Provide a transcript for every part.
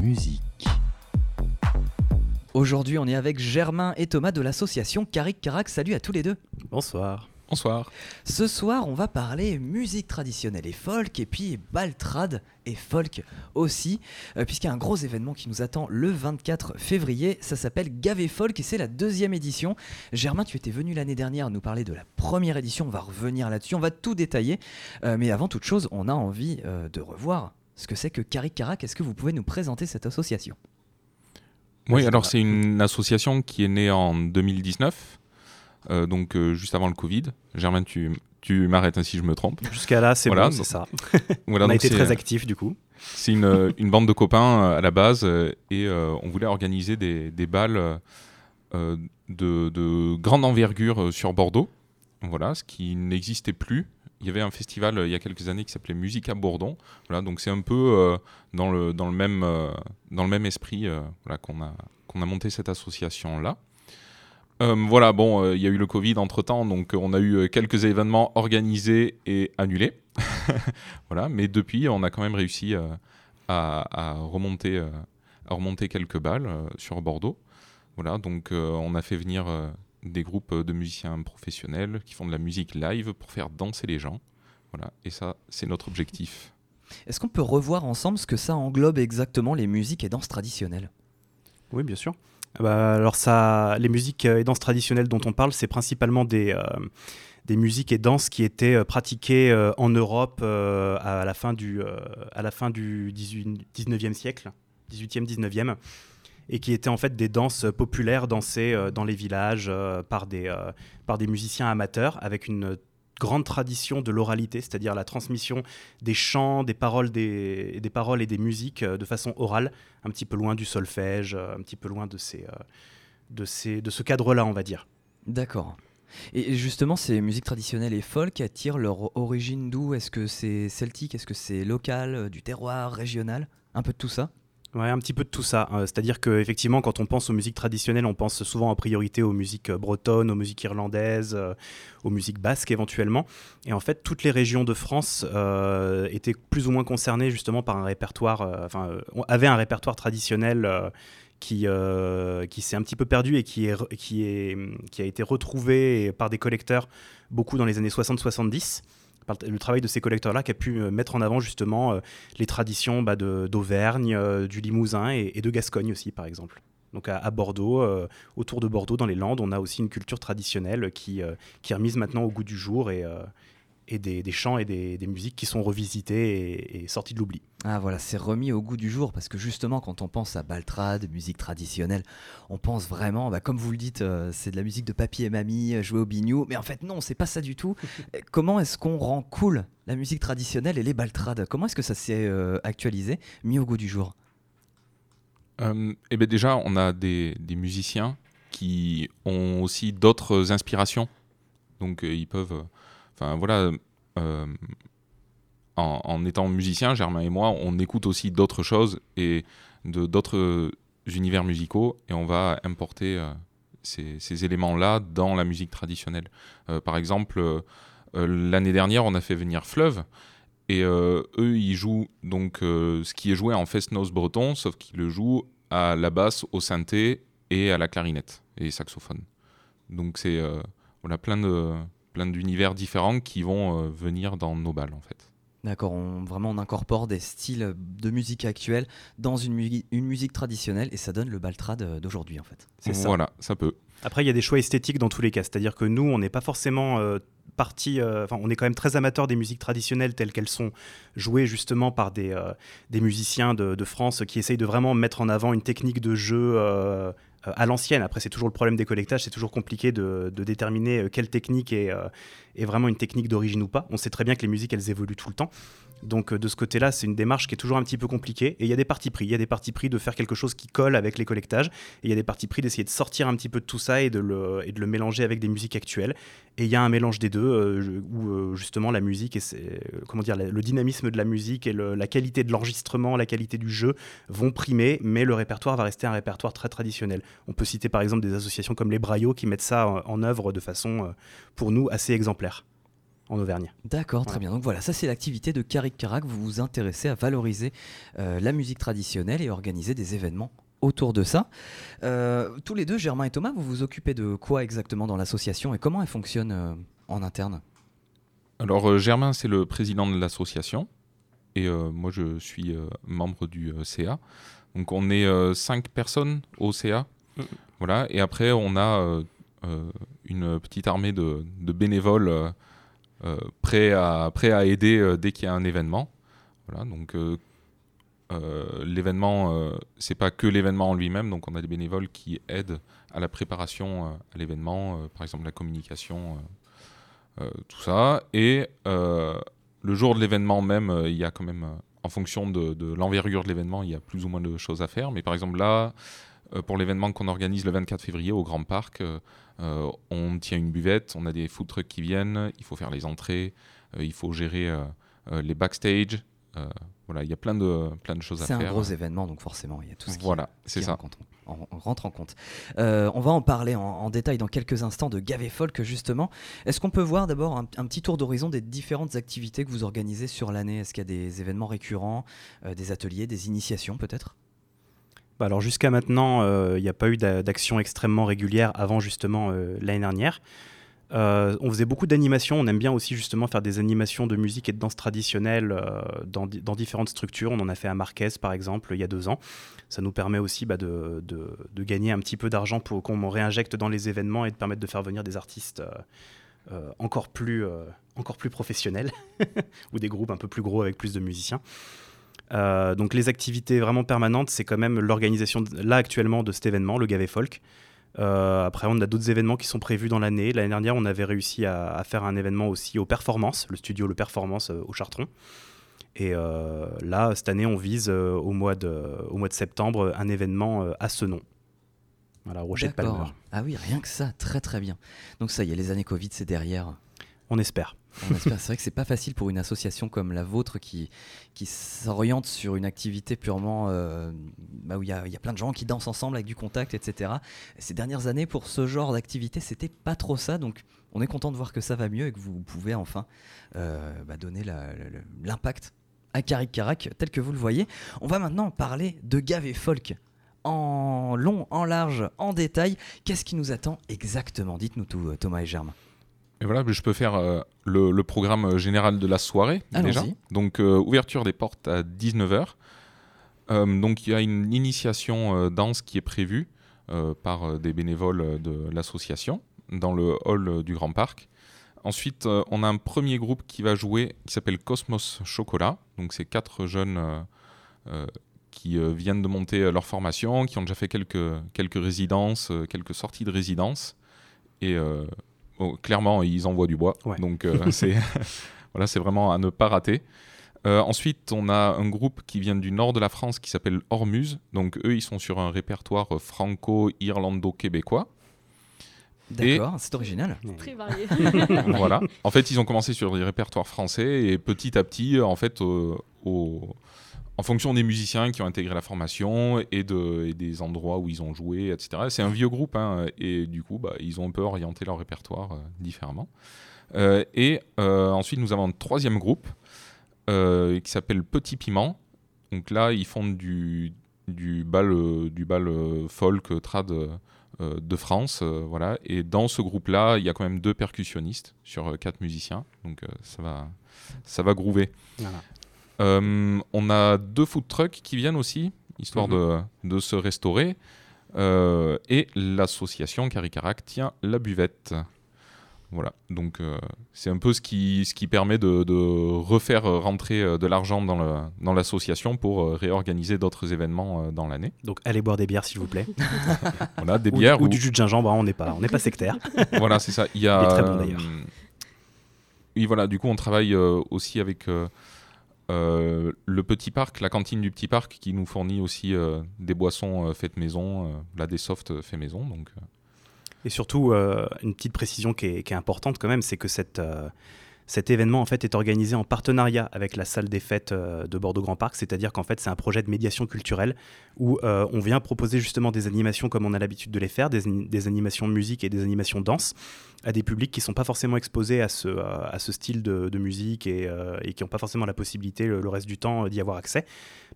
musique. Aujourd'hui, on est avec Germain et Thomas de l'association Caric Carac. Salut à tous les deux. Bonsoir. Bonsoir. Ce soir, on va parler musique traditionnelle et folk, et puis baltrad et folk aussi, euh, puisqu'il y a un gros événement qui nous attend le 24 février. Ça s'appelle Gavé Folk et c'est la deuxième édition. Germain, tu étais venu l'année dernière nous parler de la première édition. On va revenir là-dessus, on va tout détailler. Euh, mais avant toute chose, on a envie euh, de revoir ce que c'est que Caric Carac. Est-ce que vous pouvez nous présenter cette association? Oui, alors c'est une association qui est née en 2019. Euh, donc euh, juste avant le Covid. Germain, tu, tu m'arrêtes hein, si je me trompe. Jusqu'à là, c'est Voilà, bon, c'est ça. Voilà, On a été très euh, actifs du coup. C'est une, une bande de copains euh, à la base euh, et euh, on voulait organiser des, des balles de, de grande envergure euh, sur Bordeaux. Voilà, ce qui n'existait plus. Il y avait un festival euh, il y a quelques années qui s'appelait Musique à Bourdon. Voilà, donc c'est un peu euh, dans, le, dans, le même, euh, dans le même esprit qu'on a, qu'on a monté cette association-là. Voilà, bon, il y a eu le Covid entre-temps, donc euh, on a eu quelques événements organisés et annulés. voilà, mais depuis, on a quand même réussi à, remonter, à remonter quelques balles sur Bordeaux. Voilà, donc on a fait venir des groupes de musiciens professionnels qui font de la musique live pour faire danser les gens. Voilà, et ça, c'est notre objectif. Est-ce qu'on peut revoir ensemble ce que ça englobe exactement les musiques et danses traditionnelles? Oui, bien sûr. Ah bah, alors ça, les musiques et danses traditionnelles dont on parle, c'est principalement des, euh, des musiques et danses qui étaient euh, pratiquées euh, en Europe euh, à la fin du, euh, à la fin du 18 19e siècle, 18e, 19e, et qui étaient en fait des danses populaires dansées euh, dans les villages euh, par, des, euh, par des musiciens amateurs avec une grande tradition de l'oralité, c'est-à-dire la transmission des chants, des paroles, des, des paroles et des musiques de façon orale, un petit peu loin du solfège, un petit peu loin de, ces, de, ces, de ce cadre-là, on va dire. D'accord. Et justement, ces musiques traditionnelles et folk attirent leur origine d'où? Est-ce que c'est celtique? Est-ce que c'est local, du terroir, régional? Un peu de tout ça? Ouais, un petit peu de tout ça. Euh, C'est-à-dire qu'effectivement, quand on pense aux musiques traditionnelles, on pense souvent en priorité aux musiques euh, bretonnes, aux musiques irlandaises, euh, aux musiques basques éventuellement. Et en fait, toutes les régions de France étaient plus ou moins concernées justement par un répertoire, enfin, avaient un répertoire traditionnel qui, qui s'est un petit peu perdu et qui, est, qui, est, qui a été retrouvé par des collecteurs beaucoup dans les années 60-70 par le travail de ces collecteurs-là qui a pu euh, mettre en avant justement euh, les traditions bah, d'Auvergne, euh, du Limousin et, de Gascogne aussi, par exemple. Donc à, à Bordeaux, autour de Bordeaux, dans les Landes, on a aussi une culture traditionnelle qui, qui est remise maintenant au goût du jour et, et des, des chants et des, des musiques qui sont revisitées et, et sorties de l'oubli. Ah voilà, c'est remis au goût du jour parce que justement, quand on pense à baltrad, musique traditionnelle, on pense vraiment, bah, comme vous le dites, euh, c'est de la musique de papy et mamie, euh, jouée au bignou. Mais en fait, non, c'est pas ça du tout. Euh, Comment est-ce qu'on rend cool la musique traditionnelle et les baltrades? Comment est-ce que ça s'est euh, actualisé, mis au goût du jour? Euh, eh ben déjà, on a des, des musiciens qui ont aussi d'autres inspirations. Donc, euh, ils peuvent. Enfin, voilà. euh, en, étant musicien, Germain et moi, on écoute aussi d'autres choses et de d'autres univers musicaux et on va importer euh, ces, éléments-là dans la musique traditionnelle. Euh, par exemple, l'année dernière, on a fait venir Fleuve. Et eux, ils jouent donc ce qui est joué en fest-noz breton, sauf qu'ils le jouent à la basse, au synthé et à la clarinette et saxophone. Donc c'est voilà plein de plein d'univers différents qui vont euh, venir dans nos balles en fait. D'accord, on, vraiment on incorpore des styles de musique actuelle dans une, mu- une musique traditionnelle et ça donne le baltrad euh, d'aujourd'hui en fait. C'est ça. Voilà, ça peut. Après, il y a des choix esthétiques dans tous les cas. C'est-à-dire que nous, on n'est pas forcément euh, parti. euh, Enfin, on est quand même très amateur des musiques traditionnelles telles qu'elles sont jouées justement par des, euh, des musiciens de, de France qui essayent de vraiment mettre en avant une technique de jeu. Euh, à l'ancienne. Après, c'est toujours le problème des collectages, c'est toujours compliqué de, déterminer euh, quelle technique est, euh, est vraiment une technique d'origine ou pas. On sait très bien que les musiques, elles évoluent tout le temps. Donc de ce côté-là, c'est une démarche qui est toujours un petit peu compliquée. Et il y a des partis pris. Il y a des partis pris de faire quelque chose qui colle avec les collectages. Et il y a des partis pris d'essayer de sortir un petit peu de tout ça et de le mélanger avec des musiques actuelles. Et il y a un mélange des deux euh, où euh, justement la musique et c'est, euh, comment dire, la- le dynamisme de la musique et le- la qualité de l'enregistrement, la qualité du jeu vont primer, mais le répertoire va rester un répertoire très traditionnel. On peut citer par exemple des associations comme les Braillots qui mettent ça en, en œuvre de façon, pour nous, assez exemplaire. en Auvergne. D'accord, très bien. Donc voilà, ça c'est l'activité de Karik Karak. Vous vous intéressez à valoriser la musique traditionnelle et organiser des événements autour de ça. tous les deux, Germain et Thomas, vous vous occupez de quoi exactement dans l'association et comment elle fonctionne en interne? Alors Germain, c'est le président de l'association et moi je suis membre du CA. Donc on est cinq personnes au CA. Mm. Voilà, et après on a euh, une petite armée de, bénévoles euh, euh, prêts, à, prêts à aider dès qu'il y a un événement. Voilà, donc l'événement, c'est pas que l'événement en lui-même, donc on a des bénévoles qui aident à la préparation à l'événement, par exemple la communication, tout ça. Et le jour de l'événement même, il y a quand même, en fonction de, l'envergure de l'événement, il y a plus ou moins de choses à faire. Mais par exemple là, pour l'événement qu'on organise le 24 février au Grand Parc, euh, on tient une buvette, on a des food trucks qui viennent, il faut faire les entrées, euh, il faut gérer euh, les backstage. Voilà, il y a plein de, plein de choses à faire. C'est un gros événement, donc forcément, il y a tout ce qui, voilà, c'est ça. Rentre, en compte. on va en parler en, détail dans quelques instants de Gavé Folk, justement. Est-ce qu'on peut voir d'abord un, petit tour d'horizon des différentes activités que vous organisez sur l'année? Est-ce qu'il y a des événements récurrents, des ateliers, des initiations peut-être? Bah, alors jusqu'à maintenant, euh, il n'y a pas eu d'action extrêmement régulière avant justement euh, l'année dernière. Euh, on faisait beaucoup d'animations. On aime bien aussi justement faire des animations de musique et de danse traditionnelle dans, différentes structures. On en a fait à Marquez par exemple il y a deux ans. Ça nous permet aussi bah, de, gagner un petit peu d'argent pour qu'on réinjecte dans les événements et de permettre de faire venir des artistes encore, plus, encore plus professionnels ou des groupes un peu plus gros avec plus de musiciens. Euh, donc les activités vraiment permanentes, c'est quand même l'organisation là actuellement de cet événement, le Gavé Folk. Euh, après, on a d'autres événements qui sont prévus dans l'année. L'année dernière, on avait réussi à, faire un événement aussi au Performance, le studio Le Performance euh, au Chartron. Et là, cette année, on vise au, mois de, au mois de septembre un événement à ce nom. Voilà, Palmer. Ah oui, rien que ça, très très bien. Donc ça y est, les années Covid, c'est derrière. On espère. C'est vrai que c'est pas facile pour une association comme la vôtre qui, qui s'oriente sur une activité purement euh, bah où il y, a, plein de gens qui dansent ensemble avec du contact, etc. Ces dernières années, pour ce genre d'activité, c'était pas trop ça. Donc, on est content de voir que ça va mieux et que vous pouvez enfin euh, bah, donner l'impact à Karik Karak tel que vous le voyez. On va maintenant parler de Gavé Folk en long, en large, en détail. Qu'est-ce qui nous attend exactement? Dites-nous tout, Thomas et Germain. Et voilà, je peux faire euh, le, programme général de la soirée déjà. Donc euh, ouverture des portes à 19h. Euh, donc il y a une initiation danse qui est prévue par des bénévoles de l'association dans le hall du Grand Parc. Ensuite, on a un premier groupe qui va jouer qui s'appelle Cosmos Chocolat. Donc c'est quatre jeunes qui viennent de monter leur formation, qui ont déjà fait quelques, quelques résidences, quelques sorties de résidence. Et clairement, ils envoient du bois. Donc, euh, c'est voilà, c'est vraiment à ne pas rater. Euh, ensuite, on a un groupe qui vient du nord de la France qui s'appelle Ormuz. Donc, eux, ils sont sur un répertoire franco-irlando-québécois. D'accord, c'est original. Très varié. voilà. En fait, ils ont commencé sur des répertoires français et petit à petit, en fait, au, en fonction des musiciens qui ont intégré la formation et, de, des endroits où ils ont joué, etc. C'est un vieux groupe, hein, et du coup, bah, ils ont un peu orienté leur répertoire euh, différemment. Euh, et euh, ensuite, nous avons un troisième groupe qui s'appelle Petit Piment. Donc là, ils font du, du bal, du bal folk trad de France, voilà. Et dans ce groupe-là, il y a quand même deux percussionnistes sur quatre musiciens, donc ça va, ça va groover. Voilà. Euh, on a deux food trucks qui viennent aussi, histoire mhm. de, se restaurer. Euh, et l'association Caricarac tient la buvette. Voilà, donc euh, c'est un peu ce qui, ce qui permet de, refaire rentrer de l'argent dans l'association pour réorganiser d'autres événements dans l'année. Donc allez boire des bières s'il vous plaît. voilà, des bières. Ou, du jus de gingembre, hein, on n'est pas, on pas sectaire. voilà, c'est ça. Il y a, très bon d'ailleurs. oui, voilà, du coup on travaille aussi avec euh, le petit parc, la cantine du petit parc qui nous fournit aussi euh, des boissons euh, faites maison, là des softs faits maison. Donc, Et surtout, une petite précision qui est, importante quand même, c'est que cette, Cet événement en fait est organisé en partenariat avec la salle des fêtes euh, de Bordeaux Grand Parc, c'est-à-dire qu'en fait c'est un projet de médiation culturelle où euh, on vient proposer justement des animations comme on a l'habitude de les faire, des, des, animations de musique et des animations danse à des publics qui ne sont pas forcément exposés à ce, ce style de, musique et, qui n'ont pas forcément la possibilité le, reste du temps d'y avoir accès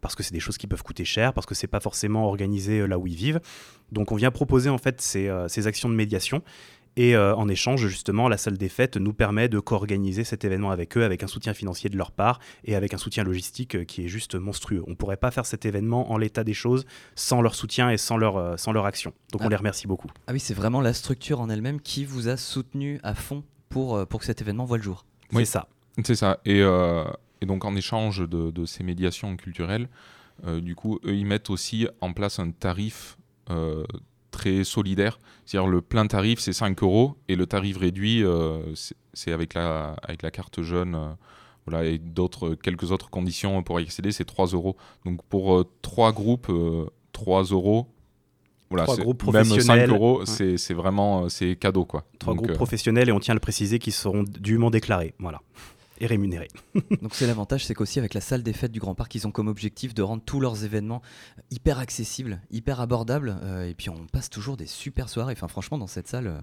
parce que c'est des choses qui peuvent coûter cher, parce que c'est pas forcément organisé là où ils vivent. Donc on vient proposer en fait ces actions de médiation et euh, en échange, justement, la salle des fêtes nous permet de co-organiser cet événement avec eux, avec un soutien financier de leur part et avec un soutien logistique euh, qui est juste monstrueux. On ne pourrait pas faire cet événement en l'état des choses sans leur soutien et sans leur, euh, sans leur action. Donc on ah. les remercie beaucoup. Ah oui, c'est vraiment la structure en elle-même qui vous a soutenu à fond pour, pour que cet événement voit le jour. Oui, c'est ça. C'est ça. Et, et, donc en échange de, de ces médiations culturelles, du coup, eux, ils mettent aussi en place un tarif très solidaire. C'est-à-dire le plein tarif, c'est 5 euros et le tarif réduit, euh, c'est avec la, avec la carte jeune. Euh, voilà, et d'autres, quelques autres conditions pour y accéder, c'est 3 euros. Donc pour euh, trois groupes, 3 euros. Voilà, même 5 euros, c'est vraiment c'est cadeau. Quoi. Trois groupes professionnels et on tient à le préciser qu'ils seront dûment déclarés. Voilà et rémunérés. Donc c'est l'avantage, c'est qu'aussi avec la salle des fêtes du Grand Parc, ils ont comme objectif de rendre tous leurs événements hyper accessibles, hyper abordables. Euh, et puis on passe toujours des super soirées. Enfin franchement, dans cette salle, euh,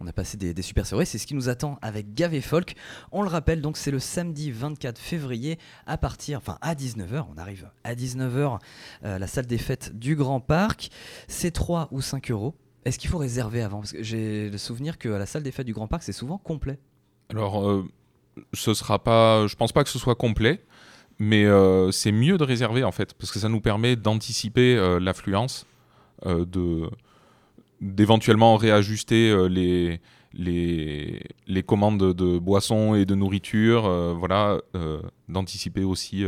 on a passé des, super soirées. C'est ce qui nous attend avec Gavé Folk. On le rappelle, donc c'est le samedi 24 février à partir, enfin à 19h. On arrive à 19h, euh, la salle des fêtes du Grand Parc. C'est 3 ou 5 euros. Est-ce qu'il faut réserver avant? Parce que j'ai le souvenir qu'à la salle des fêtes du Grand Parc, c'est souvent complet. Alors, ce sera pas, je pense pas que ce soit complet, mais euh, c'est mieux de réserver en fait, parce que ça nous permet d'anticiper euh, l'affluence, euh, de d'éventuellement réajuster les, les, les commandes de boissons et de nourriture, voilà, d'anticiper aussi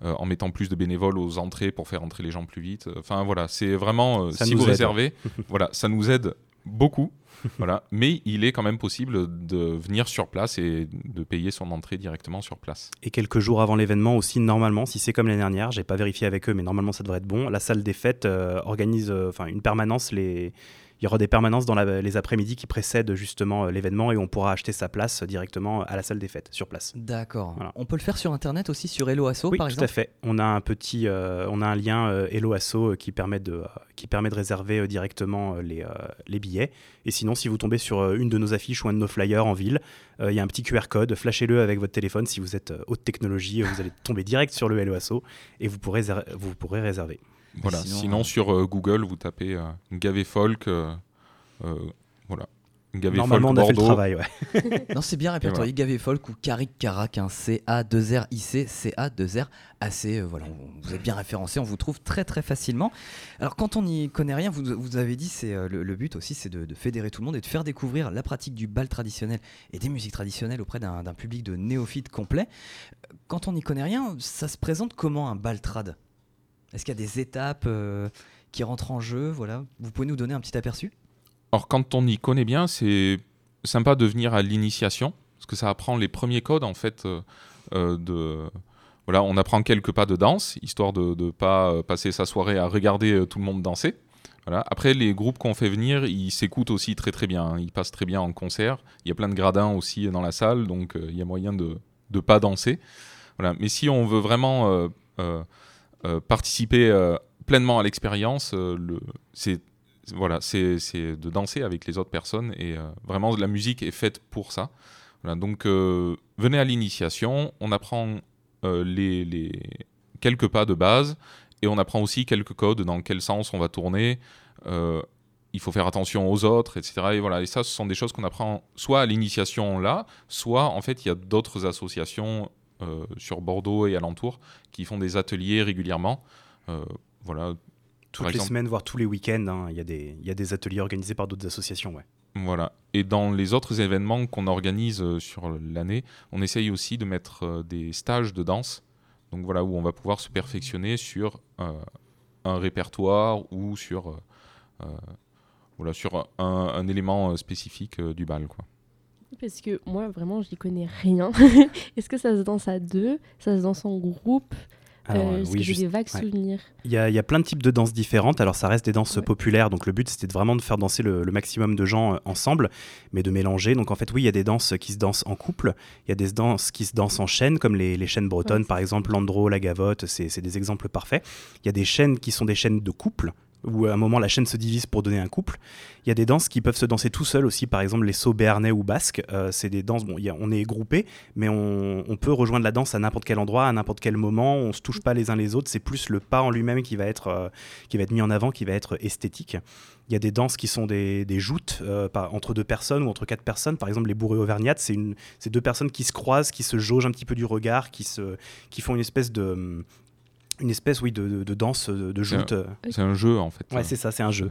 en mettant plus de bénévoles aux entrées pour faire entrer les gens plus vite. Enfin voilà, c'est vraiment si vous réservez, voilà, ça nous aide beaucoup voilà. Mais il est quand même possible de venir sur place et de payer son entrée directement sur place. Et quelques jours avant l'événement aussi, normalement, si c'est comme l'année dernière, j'ai pas vérifié avec eux, mais normalement ça devrait être bon. La salle des fêtes euh, organise euh, enfin une permanence les il y aura des permanences dans les après-midi qui précèdent justement euh, l'événement et on pourra acheter sa place directement à la salle des fêtes, sur place. D'accord. On peut le faire sur Internet aussi, sur Hello Asso oui, par exemple tout à fait. On a un petit, euh, on a un lien euh, Hello Asso qui permet de, qui permet de réserver directement les, les billets. Et sinon, si vous tombez sur une de nos affiches ou un de nos flyers en ville, il y a un petit QR code, flashez-le avec votre téléphone. Si vous êtes haute technologie, vous allez tomber direct sur le Hello Asso et vous pourrez, vous pourrez réserver. Voilà. Sinon, sur Google, vous tapez Gavé Folk euh, voilà. Gavé Normalement, on a fait le travail, ouais. non, c'est bien répertorié. Gavé Folk ou Caric Carac, un C-A-2-R-I-C, C-A-2-R-A-C. Euh, voilà, vous êtes bien référencé, on vous trouve très très facilement. Alors, quand on n'y connaît rien, vous, vous avez dit, c'est euh, le, but aussi, c'est de, fédérer tout le monde et de faire découvrir la pratique du bal traditionnel et des musiques traditionnelles auprès d'un public de néophytes complet. Quand on n'y connaît rien, ça se présente comment un bal trad? Est-ce qu'il y a des étapes qui rentrent en jeu? Voilà, vous pouvez nous donner un petit aperçu? Alors quand on y connaît bien, c'est sympa de venir à l'initiation, parce que ça apprend les premiers codes en fait euh, euh, de... Voilà, on apprend quelques pas de danse, histoire de ne pas euh, passer sa soirée à regarder tout le monde danser. Voilà. Après, les groupes qu'on fait venir, ils s'écoutent aussi très très bien. Ils passent très bien en concert. Il y a plein de gradins aussi dans la salle, donc il y a moyen de ne pas danser. Voilà. Mais si on veut vraiment participer pleinement à l'expérience, c'est voilà, c'est de danser avec les autres personnes et euh, vraiment la musique est faite pour ça. donc euh, venez à l'initiation, on apprend euh, les, quelques pas de base et on apprend aussi quelques codes dans quel sens on va tourner. il faut faire attention aux autres, etc. Et voilà, et ça, ce sont des choses qu'on apprend soit à l'initiation là, soit en fait il y a d'autres associations sur Bordeaux et alentour qui font des ateliers régulièrement. voilà, toutes les semaines, voire tous les week-ends, hein, il y, y, a des ateliers organisés par d'autres associations. Ouais. Voilà. Et dans les autres événements qu'on organise euh, sur l'année, on essaye aussi de mettre euh, des stages de danse. Donc voilà, où on va pouvoir se perfectionner sur euh, un répertoire ou sur, voilà, sur un, élément spécifique du bal. Quoi. Parce que moi, vraiment, je n'y connais rien. Est-ce que ça se danse à deux? Ça se danse en groupe? Alors, euh, parce oui, que j'ai juste- des vagues ouais. souvenirs? Il y, a, il y a plein de types de danses différentes. Alors, ça reste des danses Ouais. populaires. Donc, le but, c'était vraiment de faire danser le, le maximum de gens euh, ensemble, mais de mélanger. Donc, en fait, oui, il y a des danses qui se dansent en couple. Il y a des danses qui se dansent en chaîne, comme les, les chaînes bretonnes, Ouais, par exemple, l'andro, la gavotte. C'est des exemples parfaits. Il y a des chaînes qui sont des chaînes de couple où à un moment la chaîne se divise pour donner un couple. Il y a des danses qui peuvent se danser tout seul aussi, par exemple les sauts béarnais ou basques. Euh, c'est des danses, bon, on est groupé, mais on, peut rejoindre la danse à n'importe quel endroit, à n'importe quel moment. On se touche pas les uns les autres. C'est plus le pas en lui-même qui va être euh, qui va être mis en avant, qui va être esthétique. Il y a des danses qui sont des, des joutes euh, entre deux personnes ou entre quatre personnes. Par exemple, les bourrées auvergnates, c'est deux personnes qui se croisent, qui se jaugent un petit peu du regard, qui, se, qui font une espèce de une espèce oui de, de- de danse de, de joute. C'est un jeu en fait. Ouais, c'est ça, c'est un jeu.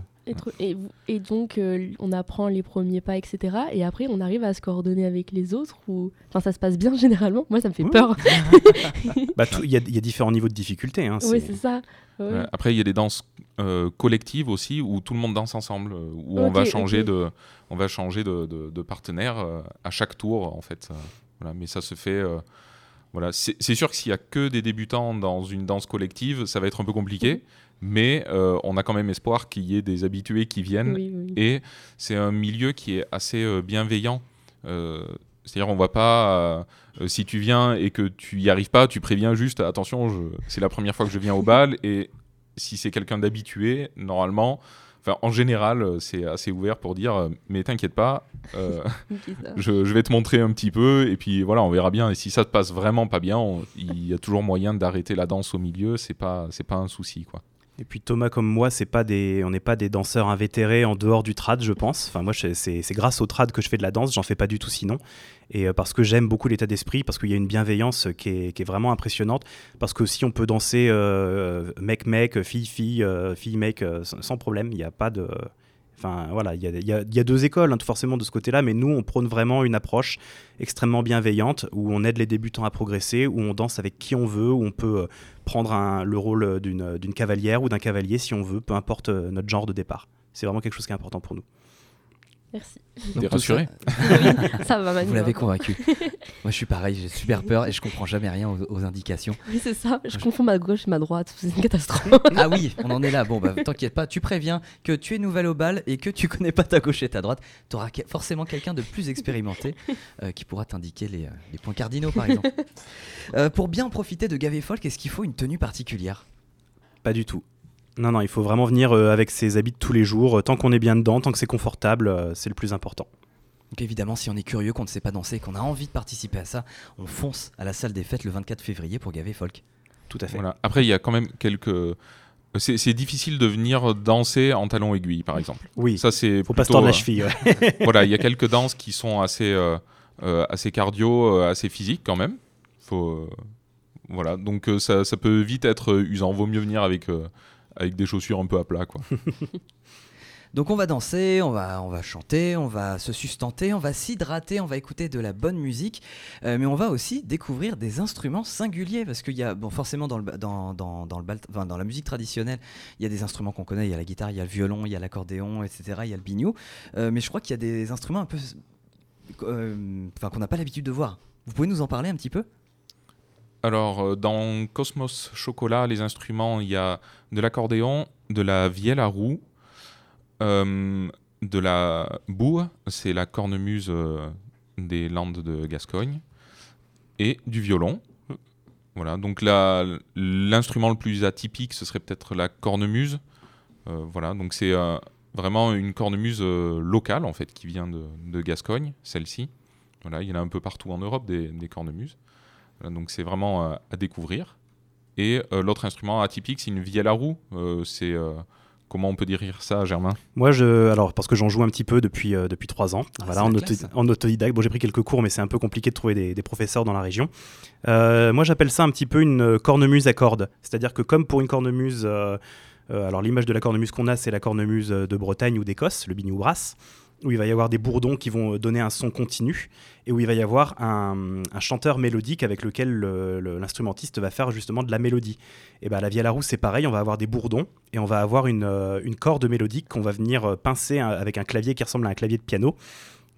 Et, donc, euh, on apprend les premiers pas, etc. Et après, on arrive à se coordonner avec les autres ou... Enfin, ça se passe bien généralement. Moi, ça me fait peur. Bah, Il y, a, il y a différents niveaux de difficulté. hein, oui, c'est- ça. Ouais. Après, il y a des danses euh, collectives aussi où tout le monde danse ensemble, où on va changer de, on va changer de, de- de partenaire euh, à chaque tour en fait. Voilà, mais ça se fait. Voilà, c'est sûr que s'il y a que des débutants dans une danse collective, ça va être un peu compliqué. Mais euh, on a quand même espoir qu'il y ait des habitués qui viennent Oui, oui. et c'est un milieu qui est assez euh, bienveillant. Euh, C'est-à-dire, on va pas. si tu viens et que tu y arrives pas, tu préviens juste attention, je- c'est la première fois que je viens au bal. Et si c'est quelqu'un d'habitué, normalement, enfin, en général, euh, c'est assez ouvert pour dire euh, mais t'inquiète pas, euh, je, je vais te montrer un petit peu. Et puis voilà, on verra bien. Et si ça te passe vraiment pas bien, il y a toujours moyen d'arrêter la danse au milieu. C'est pas, c'est pas un souci, quoi. Et puis Thomas comme moi, c'est pas des, on n'est pas des danseurs invétérés en dehors du trad, je pense. Enfin moi, c'est grâce au trad que je fais de la danse. J'en fais pas du tout sinon. Et euh, parce que j'aime beaucoup l'état d'esprit, parce qu'il y a une bienveillance qui est, vraiment impressionnante. Parce que si on peut danser euh, mec mec, fille fille, euh, fille mec sans sans problème, il n'y a pas de Enfin, voilà, il y a, deux écoles, hein, tout forcément, de ce côté-là, mais nous, on prône vraiment une approche extrêmement bienveillante, où on aide les débutants à progresser, où on danse avec qui on veut, où on peut euh, prendre le rôle d'une d'une cavalière ou d'un cavalier si on veut, peu importe euh, notre genre de départ. C'est vraiment quelque chose qui est important pour nous. Merci. T'es rassuré Oui, ça va, Manu. Vous l'avez convaincu. Moi, je suis pareil, j'ai super peur et je comprends jamais rien aux, aux indications. Oui, c'est ça. Je confonds ma gauche et ma droite. C'est une catastrophe. Ah oui, on en est là. Bon, bah, t'inquiète pas, tu préviens que tu es nouvelle au bal et que tu connais pas ta gauche et ta droite. Tu auras forcément quelqu'un de plus expérimenté euh, qui pourra t'indiquer les, euh, les points cardinaux, par exemple. Euh, pour bien profiter de Gavé Folk, est-ce qu'il faut une tenue particulière? Pas du tout. Non, non, il faut vraiment venir euh, avec ses habits de tous les jours. euh, Tant qu'on est bien dedans, tant que c'est confortable, euh, c'est le plus important. Donc évidemment, si on est curieux, qu'on ne sait pas danser, qu'on a envie de participer à ça, on fonce à la salle des fêtes le 24 février pour Gavé Folk. Tout à fait. Voilà. Après, il y a quand même quelques. C'est c'est difficile de venir danser en talons aiguilles, par exemple. Oui, Ça, c'est faut pas se plutôt, tordre la cheville. ouais. voilà, il y a quelques danses qui sont assez, euh, euh, assez cardio, euh, assez physiques quand même. Faut, euh, voilà, donc ça, ça peut vite être usant. Vaut mieux venir avec, euh, avec des chaussures un peu à plat, quoi. Donc on va danser, on va, on va chanter, on va se sustenter, on va s'hydrater, on va écouter de la bonne musique, euh, mais on va aussi découvrir des instruments singuliers parce qu'il y a, bon, forcément dans, le, dans, dans, le dans la musique traditionnelle, il y a des instruments qu'on connaît, il y a la guitare, il y a le violon, il y a l'accordéon, etc., il y a le biniou, Euh, mais je crois qu'il y a des instruments un peu, euh, enfin qu'on n'a pas l'habitude de voir. Vous pouvez nous en parler un petit peu? Alors, euh, dans Cosmos Chocolat, les instruments, il y a de l'accordéon, de la vielle à roue, euh, de la boue, c'est la cornemuse euh, des Landes de Gascogne, et du violon. Voilà, donc l'instrument le plus atypique, ce serait peut-être la cornemuse. Voilà, donc c'est vraiment une cornemuse locale, en fait, qui vient de, Gascogne, celle-ci. Voilà, il y en a un peu partout en Europe, des cornemuses. Voilà, donc c'est vraiment euh, à découvrir. Et euh, l'autre instrument atypique, c'est une vielle à roue. Euh, c'est euh, comment on peut dire ça, Germain? Moi, je, alors parce que j'en joue un petit peu depuis euh, depuis trois ans, Ah, voilà, en, auto- en autodidacte. Bon, j'ai pris quelques cours, mais c'est un peu compliqué de trouver des, des professeurs dans la région. Euh, moi, j'appelle ça un petit peu une cornemuse à cordes. C'est-à-dire que comme pour une cornemuse, euh, euh, alors l'image de la cornemuse qu'on a, c'est la cornemuse de Bretagne ou d'Écosse, le biniou brass, où il va y avoir des bourdons qui vont euh, donner un son continu et où il va y avoir un, chanteur mélodique avec lequel le- le- l'instrumentiste va faire justement de la mélodie. Et ben la vielle à roue, c'est pareil, on va avoir des bourdons et on va avoir une, euh, corde mélodique qu'on va venir euh, pincer hein, avec un clavier qui ressemble à un clavier de piano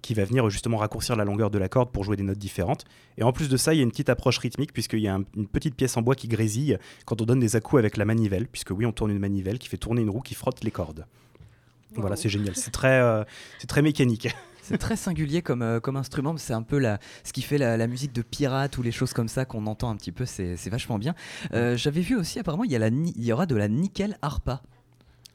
qui va venir justement raccourcir la longueur de la corde pour jouer des notes différentes. Et en plus de ça, il y a une petite approche rythmique puisqu'il y a une petite pièce en bois qui grésille quand on donne des à-coups avec la manivelle, puisque oui, on tourne une manivelle qui fait tourner une roue qui frotte les cordes. Voilà, c'est génial. C'est très, euh, c'est très mécanique. C'est très singulier comme, euh, comme instrument. C'est un peu la, ce qui fait la, musique de pirate ou les choses comme ça qu'on entend un petit peu. C'est vachement bien. Euh, j'avais vu aussi, apparemment, il y, a la, il y aura de la nickel harpa.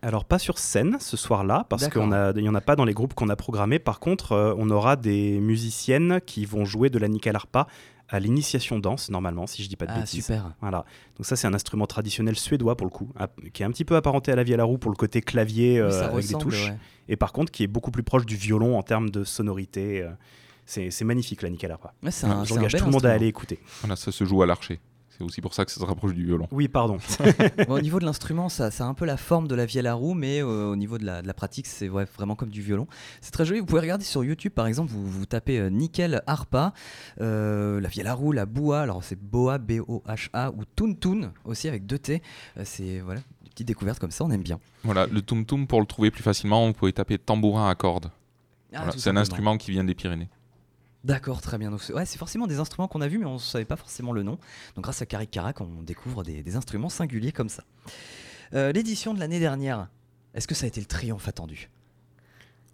Alors pas sur scène ce soir-là, parce qu'il n'y en a pas dans les groupes qu'on a programmés. Par contre, on aura des musiciennes qui vont jouer de la nickel harpa à l'initiation danse, normalement, si je dis pas de ah, bêtises. super. Voilà. Donc ça, c'est un instrument traditionnel suédois pour le coup, qui est un petit peu apparenté à la à la roue pour le côté clavier euh, avec des touches. Et par contre, qui est beaucoup plus proche du violon en termes de sonorité. Euh. c'est magnifique la nickel harpa. J'engage tout le monde à aller écouter. Voilà, ça se joue à l'archer. C'est aussi pour ça que ça se rapproche du violon. Oui, pardon. au niveau de l'instrument, ça, ça, a un peu la forme de la vielle à roue, mais euh, au niveau de la, de la pratique, c'est vraiment comme du violon. C'est très joli. Vous pouvez regarder sur YouTube, par exemple, vous, vous tapez euh, nickel harpa, euh, la vielle à roue, la boa, alors c'est boa, B-O-H-A, ou tuntun aussi avec deux T. c'est voilà, des petites découvertes comme ça, on aime bien. Voilà, le tum pour le trouver plus facilement, vous pouvez taper tambourin à cordes. Ah, c'est un instrument qui vient des Pyrénées. D'accord, très bien. Donc, ouais, c'est forcément des instruments qu'on a vus, mais on ne savait pas forcément le nom. Donc, grâce à Karik Karak, on découvre des, instruments singuliers comme ça. Euh, l'édition de l'année dernière, est-ce que ça a été le triomphe attendu?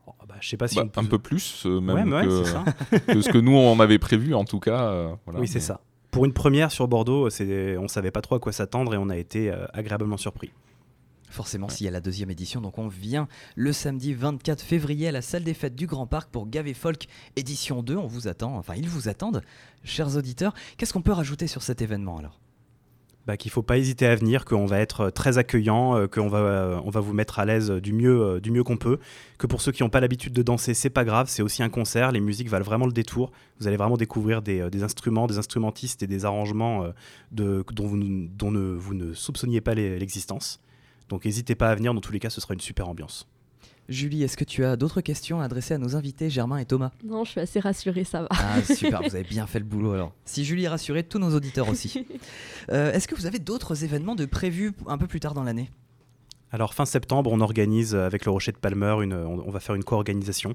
Oh, bah, Je sais pas si bah, un peu plus euh, même que, ce que nous on avait prévu en tout cas. Euh, oui, c'est ça. Pour une première sur Bordeaux, on savait pas trop à quoi s'attendre et on a été agréablement surpris forcément s'il y a la deuxième édition. Donc on vient le samedi 24 février à la salle des fêtes du Grand Parc pour Gavé Folk édition 2. On vous attend, enfin ils vous attendent, chers auditeurs. Qu'est-ce qu'on peut rajouter sur cet événement alors? Bah, qu'il ne faut pas hésiter à venir, qu'on va être très accueillant, euh, qu'on va, euh, on va vous mettre à l'aise du mieux, euh, du mieux qu'on peut. Que pour ceux qui n'ont pas l'habitude de danser, c'est pas grave, c'est aussi un concert. Les musiques valent vraiment le détour. Vous allez vraiment découvrir des, des instruments, des instrumentistes et des arrangements de, dont, vous, dont ne, vous ne soupçonniez pas l'existence. Donc n'hésitez pas à venir, dans tous les cas, ce sera une super ambiance. Julie, est-ce que tu as d'autres questions à adresser à nos invités, Germain et Thomas? Non, je suis assez rassurée, ça va. Ah, super, vous avez bien fait le boulot alors. Si Julie est rassurée, tous nos auditeurs aussi. Euh, est-ce que vous avez d'autres événements de prévus un peu plus tard dans l'année? Alors fin septembre, on organise avec le Rocher de Palmer, une, on, va faire une co-organisation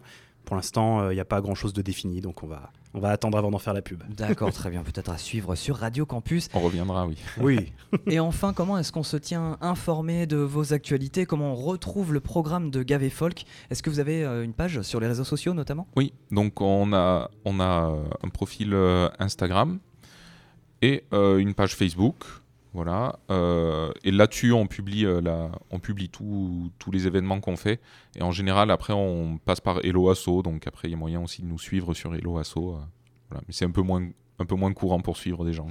pour l'instant, il euh, n'y a pas grand-chose de défini, donc on va, on va attendre avant d'en faire la pub. D'accord, très bien. Peut-être à suivre sur Radio Campus. On reviendra, oui. Oui. Et enfin, comment est-ce qu'on se tient informé de vos actualités? Comment on retrouve le programme de Gavé Folk? Est-ce que vous avez euh, une page sur les réseaux sociaux notamment? Oui, donc on a, on a euh, un profil Instagram et une page Facebook. Voilà. Euh, et là-dessus, on publie, euh, on publie tous les événements qu'on fait. Et en général, après, on passe par Hello Asso. Donc après, il y a moyen aussi de nous suivre sur Hello Asso. Euh. Mais c'est un peu moins, un peu moins courant pour suivre des gens.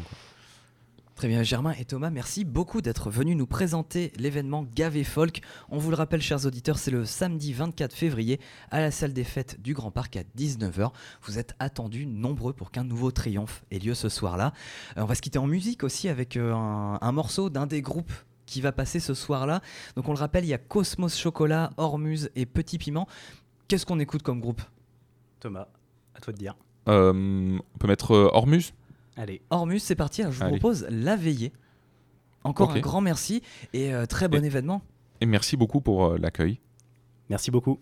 Très bien, Germain et Thomas, merci beaucoup d'être venus nous présenter l'événement Gavé Folk. On vous le rappelle, chers auditeurs, c'est le samedi 24 février à la salle des fêtes du Grand Parc à 19h. Vous êtes attendus nombreux pour qu'un nouveau triomphe ait lieu ce soir-là. Euh, on va se quitter en musique aussi avec euh, un, morceau d'un des groupes qui va passer ce soir-là. Donc on le rappelle, il y a Cosmos Chocolat, Hormuz et Petit Piment. Qu'est-ce qu'on écoute comme groupe? Thomas, à toi de dire. Euh, on peut mettre Hormuz? Allez. Hormus, c'est parti. je vous propose La Veillée. Encore un grand merci et euh, très bon événement. Et merci beaucoup pour euh, l'accueil. Merci beaucoup.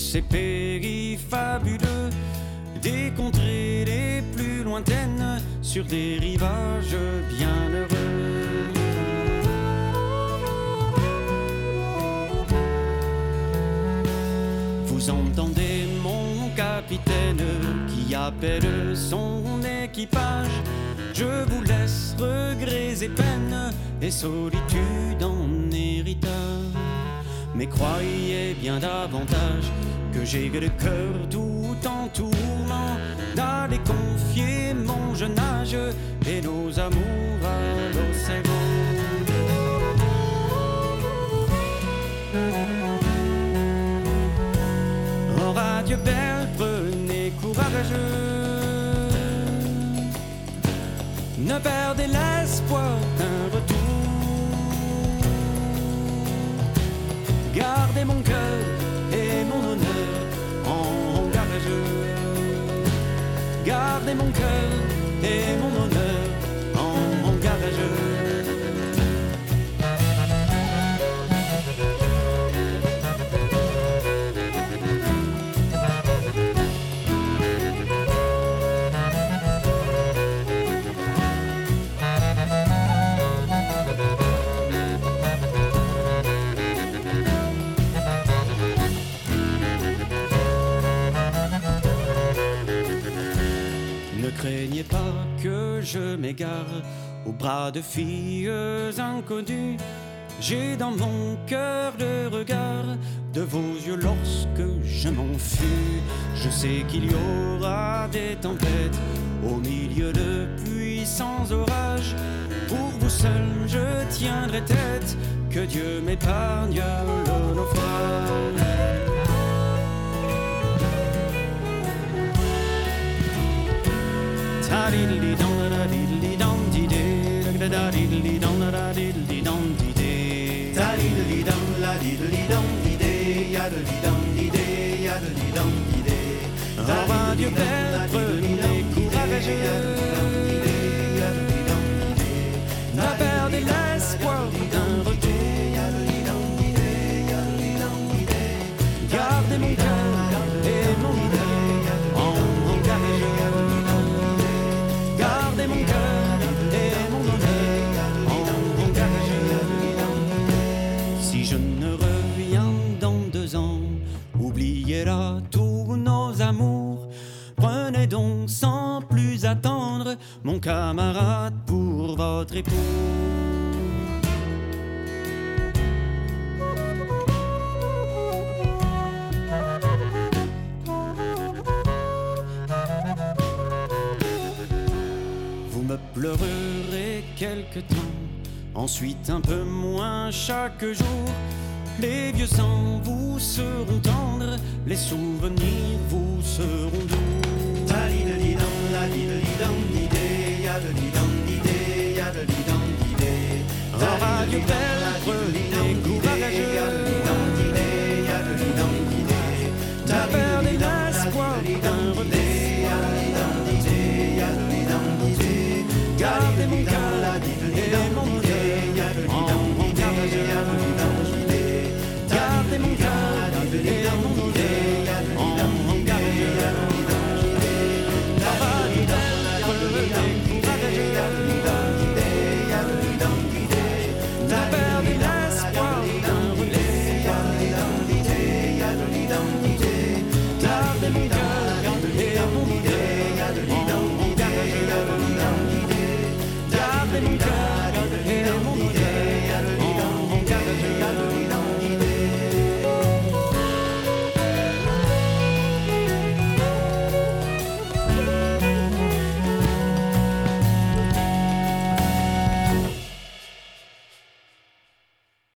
Ces pays fabuleux, des contrées les plus lointaines, sur des rivages bien heureux. Vous entendez capitaine qui qui appelle son équipage. Je vous laisse regrets et peines et solitude en héritage. Mais croyez bien davantage que j'ai le cœur tout en tourment d'aller confier mon jeune âge et nos amours à l'océan. Oh adieu belle, prenez courage. Ne perdez l'espoir Mon cœur et mon honneur en gage. Ne craignez pas que je m'égare au bras de filles inconnues. J'ai dans mon cœur le regard de vos yeux lorsque je m'enfuis. Je sais qu'il y aura des tempêtes au milieu de puissants orages. Pour vous seul, je tiendrai tête. Que Dieu m'épargne le naufrage. Oh ben Dieu Père, prenez courage camarade pour votre époux Vous me pleurerez quelque temps, ensuite un peu moins chaque jour. Les vieux sangs vous seront tendres, les souvenirs vous seront doux. Day. Oh, adieu, belle, prenez courage. Ne perdez l'espoir d'un retour. Gardez mon cœur